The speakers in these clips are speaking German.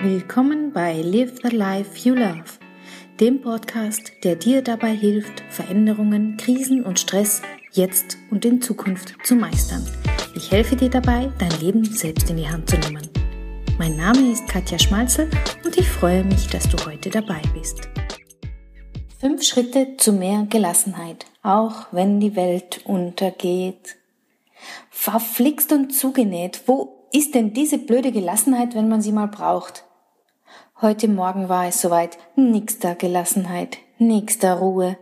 Willkommen bei Live the Life You Love, dem Podcast, der dir dabei hilft, Veränderungen, Krisen und Stress jetzt und in Zukunft zu meistern. Ich helfe dir dabei, dein Leben selbst in die Hand zu nehmen. Mein Name ist Katja Schmalzel und ich freue mich, dass du heute dabei bist. Fünf Schritte zu mehr Gelassenheit, auch wenn die Welt untergeht. Verflixt und zugenäht, wo ist denn diese blöde Gelassenheit, wenn man sie mal braucht? Heute Morgen war es soweit. Da Gelassenheit, da Ruhe.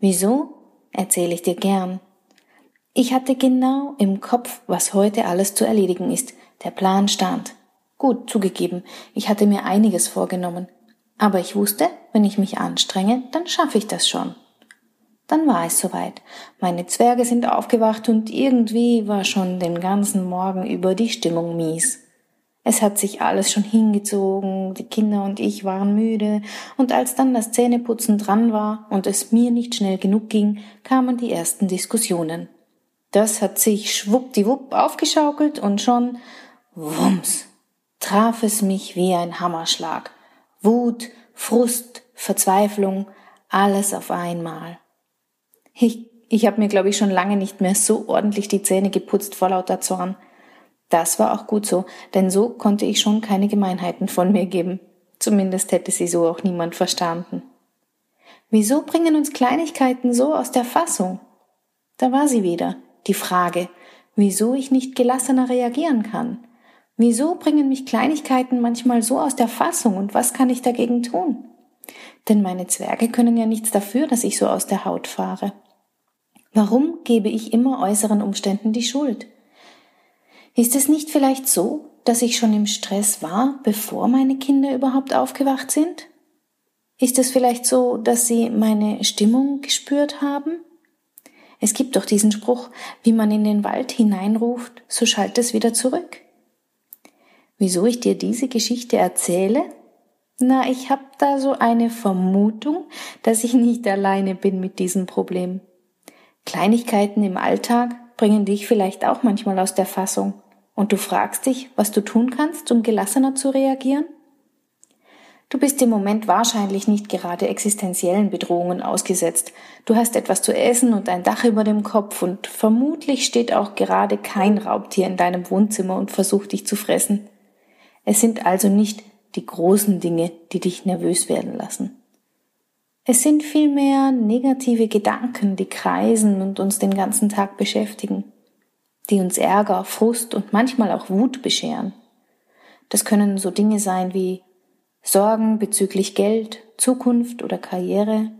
Wieso? Erzähle ich dir gern. Ich hatte genau im Kopf, was heute alles zu erledigen ist. Der Plan stand. Gut, zugegeben, ich hatte mir einiges vorgenommen. Aber ich wusste, wenn ich mich anstrenge, dann schaffe ich das schon. Dann war es soweit. Meine Zwerge sind aufgewacht und irgendwie war schon den ganzen Morgen über die Stimmung mies. Es hat sich alles schon hingezogen, die Kinder und ich waren müde, und als dann das Zähneputzen dran war und es mir nicht schnell genug ging, kamen die ersten Diskussionen. Das hat sich schwuppdiwupp aufgeschaukelt und schon wumms traf es mich wie ein Hammerschlag. Wut, Frust, Verzweiflung, alles auf einmal. Ich, ich habe mir, glaube ich, schon lange nicht mehr so ordentlich die Zähne geputzt vor lauter Zorn. Das war auch gut so, denn so konnte ich schon keine Gemeinheiten von mir geben. Zumindest hätte sie so auch niemand verstanden. Wieso bringen uns Kleinigkeiten so aus der Fassung? Da war sie wieder, die Frage, wieso ich nicht gelassener reagieren kann. Wieso bringen mich Kleinigkeiten manchmal so aus der Fassung und was kann ich dagegen tun? Denn meine Zwerge können ja nichts dafür, dass ich so aus der Haut fahre. Warum gebe ich immer äußeren Umständen die Schuld? Ist es nicht vielleicht so, dass ich schon im Stress war, bevor meine Kinder überhaupt aufgewacht sind? Ist es vielleicht so, dass sie meine Stimmung gespürt haben? Es gibt doch diesen Spruch, wie man in den Wald hineinruft, so schallt es wieder zurück. Wieso ich dir diese Geschichte erzähle? Na, ich habe da so eine Vermutung, dass ich nicht alleine bin mit diesem Problem. Kleinigkeiten im Alltag bringen dich vielleicht auch manchmal aus der Fassung und du fragst dich, was du tun kannst, um gelassener zu reagieren? Du bist im Moment wahrscheinlich nicht gerade existenziellen Bedrohungen ausgesetzt. Du hast etwas zu essen und ein Dach über dem Kopf und vermutlich steht auch gerade kein Raubtier in deinem Wohnzimmer und versucht dich zu fressen. Es sind also nicht die großen Dinge, die dich nervös werden lassen. Es sind vielmehr negative Gedanken, die kreisen und uns den ganzen Tag beschäftigen die uns Ärger, Frust und manchmal auch Wut bescheren. Das können so Dinge sein wie Sorgen bezüglich Geld, Zukunft oder Karriere,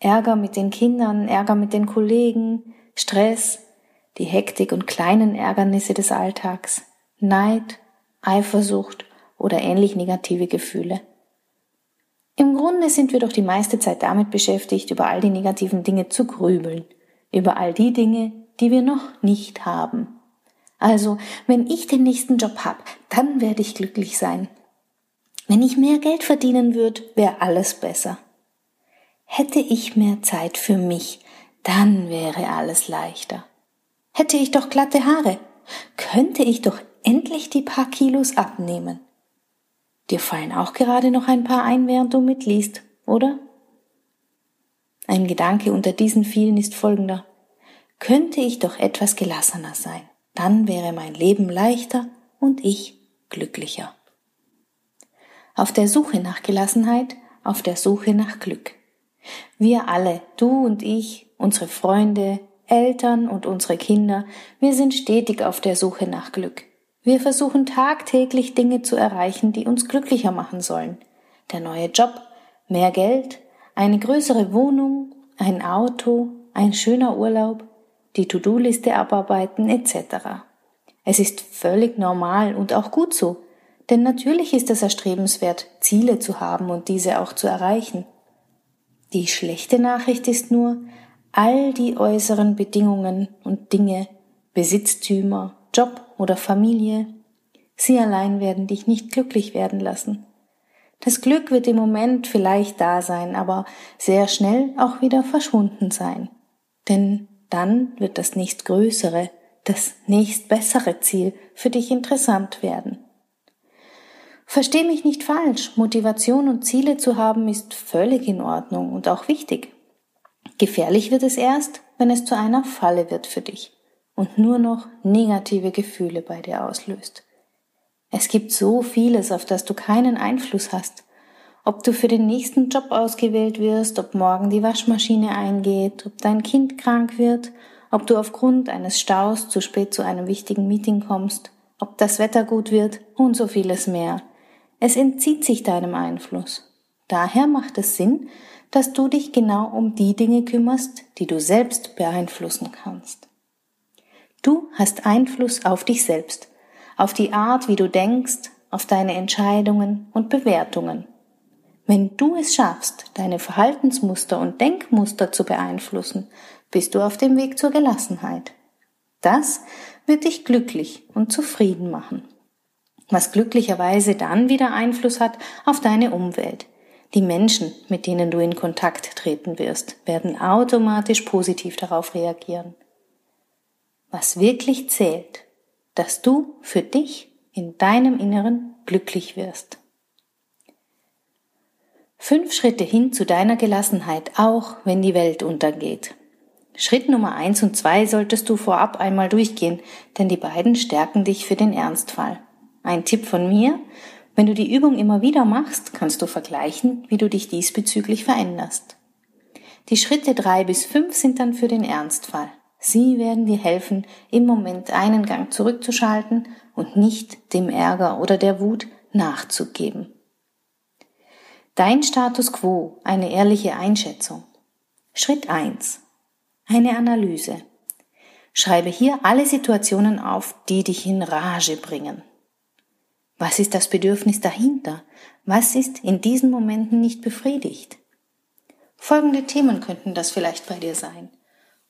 Ärger mit den Kindern, Ärger mit den Kollegen, Stress, die Hektik und kleinen Ärgernisse des Alltags, Neid, Eifersucht oder ähnlich negative Gefühle. Im Grunde sind wir doch die meiste Zeit damit beschäftigt, über all die negativen Dinge zu grübeln, über all die Dinge, die wir noch nicht haben. Also, wenn ich den nächsten Job hab, dann werde ich glücklich sein. Wenn ich mehr Geld verdienen würde, wäre alles besser. Hätte ich mehr Zeit für mich, dann wäre alles leichter. Hätte ich doch glatte Haare, könnte ich doch endlich die paar Kilos abnehmen. Dir fallen auch gerade noch ein paar ein, während du mitliest, oder? Ein Gedanke unter diesen vielen ist folgender könnte ich doch etwas gelassener sein. Dann wäre mein Leben leichter und ich glücklicher. Auf der Suche nach Gelassenheit, auf der Suche nach Glück. Wir alle, du und ich, unsere Freunde, Eltern und unsere Kinder, wir sind stetig auf der Suche nach Glück. Wir versuchen tagtäglich Dinge zu erreichen, die uns glücklicher machen sollen. Der neue Job, mehr Geld, eine größere Wohnung, ein Auto, ein schöner Urlaub, die To-Do-Liste abarbeiten etc. Es ist völlig normal und auch gut so, denn natürlich ist es erstrebenswert, Ziele zu haben und diese auch zu erreichen. Die schlechte Nachricht ist nur, all die äußeren Bedingungen und Dinge, Besitztümer, Job oder Familie, sie allein werden dich nicht glücklich werden lassen. Das Glück wird im Moment vielleicht da sein, aber sehr schnell auch wieder verschwunden sein. Denn dann wird das nächstgrößere, das nächstbessere Ziel für dich interessant werden. Versteh mich nicht falsch, Motivation und Ziele zu haben ist völlig in Ordnung und auch wichtig. Gefährlich wird es erst, wenn es zu einer Falle wird für dich und nur noch negative Gefühle bei dir auslöst. Es gibt so vieles, auf das du keinen Einfluss hast. Ob du für den nächsten Job ausgewählt wirst, ob morgen die Waschmaschine eingeht, ob dein Kind krank wird, ob du aufgrund eines Staus zu spät zu einem wichtigen Meeting kommst, ob das Wetter gut wird und so vieles mehr. Es entzieht sich deinem Einfluss. Daher macht es Sinn, dass du dich genau um die Dinge kümmerst, die du selbst beeinflussen kannst. Du hast Einfluss auf dich selbst auf die Art, wie du denkst, auf deine Entscheidungen und Bewertungen. Wenn du es schaffst, deine Verhaltensmuster und Denkmuster zu beeinflussen, bist du auf dem Weg zur Gelassenheit. Das wird dich glücklich und zufrieden machen. Was glücklicherweise dann wieder Einfluss hat auf deine Umwelt. Die Menschen, mit denen du in Kontakt treten wirst, werden automatisch positiv darauf reagieren. Was wirklich zählt, dass du für dich in deinem Inneren glücklich wirst. Fünf Schritte hin zu deiner Gelassenheit, auch wenn die Welt untergeht. Schritt Nummer eins und zwei solltest du vorab einmal durchgehen, denn die beiden stärken dich für den Ernstfall. Ein Tipp von mir, wenn du die Übung immer wieder machst, kannst du vergleichen, wie du dich diesbezüglich veränderst. Die Schritte drei bis fünf sind dann für den Ernstfall. Sie werden dir helfen, im Moment einen Gang zurückzuschalten und nicht dem Ärger oder der Wut nachzugeben. Dein Status quo, eine ehrliche Einschätzung. Schritt eins: Eine Analyse. Schreibe hier alle Situationen auf, die dich in Rage bringen. Was ist das Bedürfnis dahinter? Was ist in diesen Momenten nicht befriedigt? Folgende Themen könnten das vielleicht bei dir sein.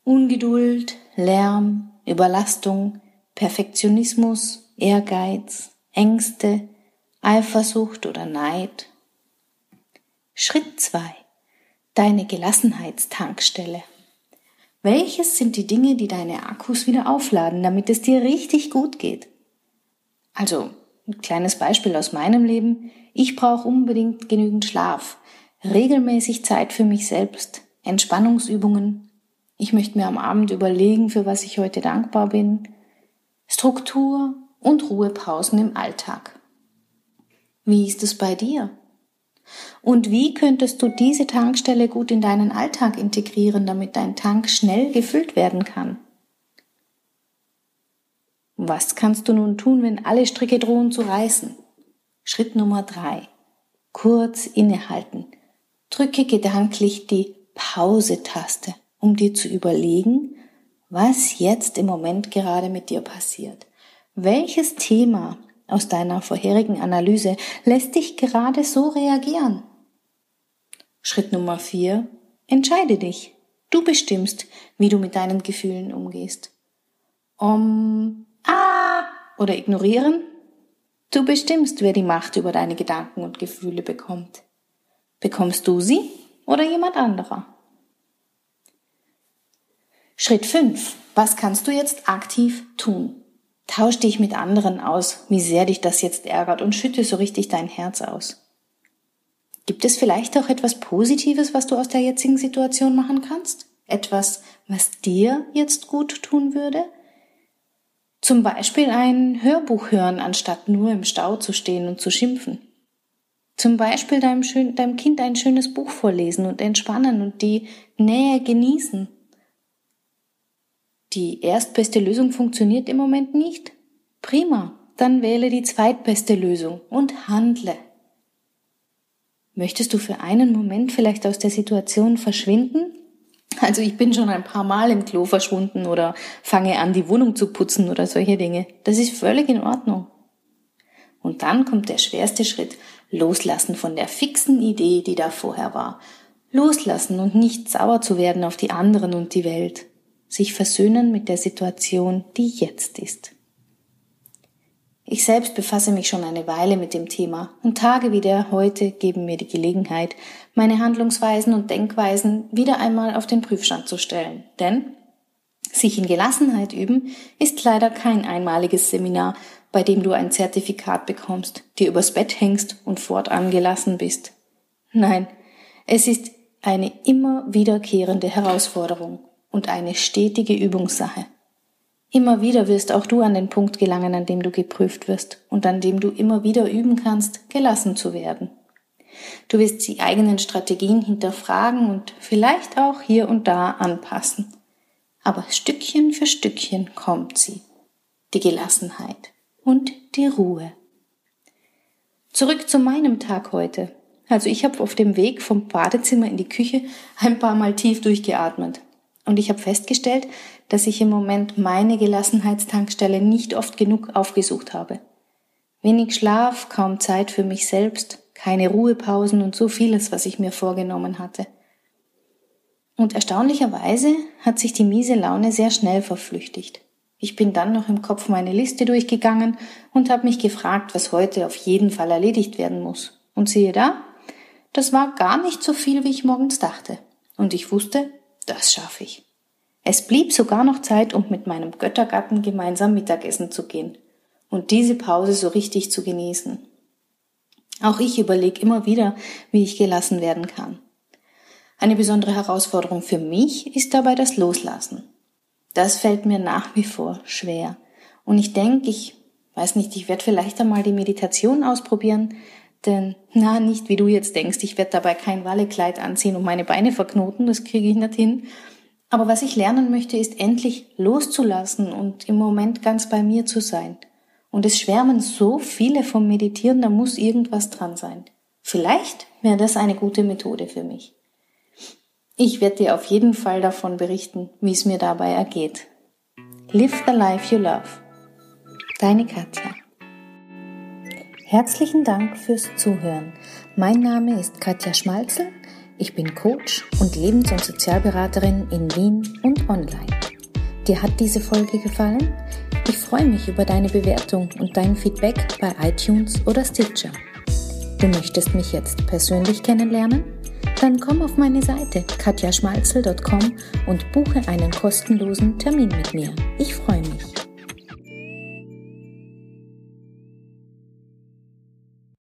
Ungeduld, Lärm, Überlastung, Perfektionismus, Ehrgeiz, Ängste, Eifersucht oder Neid. Schritt zwei: Deine Gelassenheitstankstelle. Welches sind die Dinge, die deine Akkus wieder aufladen, damit es dir richtig gut geht? Also, ein kleines Beispiel aus meinem Leben. Ich brauche unbedingt genügend Schlaf, regelmäßig Zeit für mich selbst, Entspannungsübungen, ich möchte mir am Abend überlegen, für was ich heute dankbar bin. Struktur und Ruhepausen im Alltag. Wie ist es bei dir? Und wie könntest du diese Tankstelle gut in deinen Alltag integrieren, damit dein Tank schnell gefüllt werden kann? Was kannst du nun tun, wenn alle Stricke drohen zu reißen? Schritt Nummer drei. Kurz innehalten. Drücke gedanklich die Pause-Taste um dir zu überlegen, was jetzt im Moment gerade mit dir passiert. Welches Thema aus deiner vorherigen Analyse lässt dich gerade so reagieren? Schritt Nummer vier: Entscheide dich. Du bestimmst, wie du mit deinen Gefühlen umgehst. Um, ah, oder ignorieren? Du bestimmst, wer die Macht über deine Gedanken und Gefühle bekommt. Bekommst du sie oder jemand anderer? Schritt 5. Was kannst du jetzt aktiv tun? Tausch dich mit anderen aus, wie sehr dich das jetzt ärgert und schütte so richtig dein Herz aus. Gibt es vielleicht auch etwas Positives, was du aus der jetzigen Situation machen kannst? Etwas, was dir jetzt gut tun würde? Zum Beispiel ein Hörbuch hören, anstatt nur im Stau zu stehen und zu schimpfen. Zum Beispiel deinem, deinem Kind ein schönes Buch vorlesen und entspannen und die Nähe genießen die erstbeste Lösung funktioniert im Moment nicht? Prima, dann wähle die zweitbeste Lösung und handle. Möchtest du für einen Moment vielleicht aus der Situation verschwinden? Also ich bin schon ein paar Mal im Klo verschwunden oder fange an, die Wohnung zu putzen oder solche Dinge. Das ist völlig in Ordnung. Und dann kommt der schwerste Schritt, loslassen von der fixen Idee, die da vorher war. Loslassen und nicht sauer zu werden auf die anderen und die Welt sich versöhnen mit der Situation, die jetzt ist. Ich selbst befasse mich schon eine Weile mit dem Thema und Tage wie der heute geben mir die Gelegenheit, meine Handlungsweisen und Denkweisen wieder einmal auf den Prüfstand zu stellen. Denn sich in Gelassenheit üben ist leider kein einmaliges Seminar, bei dem du ein Zertifikat bekommst, dir übers Bett hängst und fortan gelassen bist. Nein, es ist eine immer wiederkehrende Herausforderung und eine stetige Übungssache. Immer wieder wirst auch du an den Punkt gelangen, an dem du geprüft wirst und an dem du immer wieder üben kannst, gelassen zu werden. Du wirst die eigenen Strategien hinterfragen und vielleicht auch hier und da anpassen. Aber Stückchen für Stückchen kommt sie. Die Gelassenheit und die Ruhe. Zurück zu meinem Tag heute. Also ich habe auf dem Weg vom Badezimmer in die Küche ein paar Mal tief durchgeatmet. Und ich habe festgestellt, dass ich im Moment meine Gelassenheitstankstelle nicht oft genug aufgesucht habe. Wenig Schlaf, kaum Zeit für mich selbst, keine Ruhepausen und so vieles, was ich mir vorgenommen hatte. Und erstaunlicherweise hat sich die miese Laune sehr schnell verflüchtigt. Ich bin dann noch im Kopf meine Liste durchgegangen und habe mich gefragt, was heute auf jeden Fall erledigt werden muss. Und siehe da, das war gar nicht so viel, wie ich morgens dachte. Und ich wusste, das schaffe ich. Es blieb sogar noch Zeit, um mit meinem Göttergatten gemeinsam Mittagessen zu gehen und diese Pause so richtig zu genießen. Auch ich überlege immer wieder, wie ich gelassen werden kann. Eine besondere Herausforderung für mich ist dabei das Loslassen. Das fällt mir nach wie vor schwer. Und ich denke, ich weiß nicht, ich werde vielleicht einmal die Meditation ausprobieren, denn na, nicht wie du jetzt denkst, ich werde dabei kein Wallekleid anziehen und meine Beine verknoten, das kriege ich nicht hin. Aber was ich lernen möchte, ist endlich loszulassen und im Moment ganz bei mir zu sein. Und es schwärmen so viele vom Meditieren, da muss irgendwas dran sein. Vielleicht wäre das eine gute Methode für mich. Ich werde dir auf jeden Fall davon berichten, wie es mir dabei ergeht. Live the life you love. Deine Katja. Herzlichen Dank fürs Zuhören. Mein Name ist Katja Schmalzel. Ich bin Coach und Lebens- und Sozialberaterin in Wien und online. Dir hat diese Folge gefallen? Ich freue mich über deine Bewertung und dein Feedback bei iTunes oder Stitcher. Du möchtest mich jetzt persönlich kennenlernen? Dann komm auf meine Seite katjaschmalzel.com und buche einen kostenlosen Termin mit mir. Ich freue mich.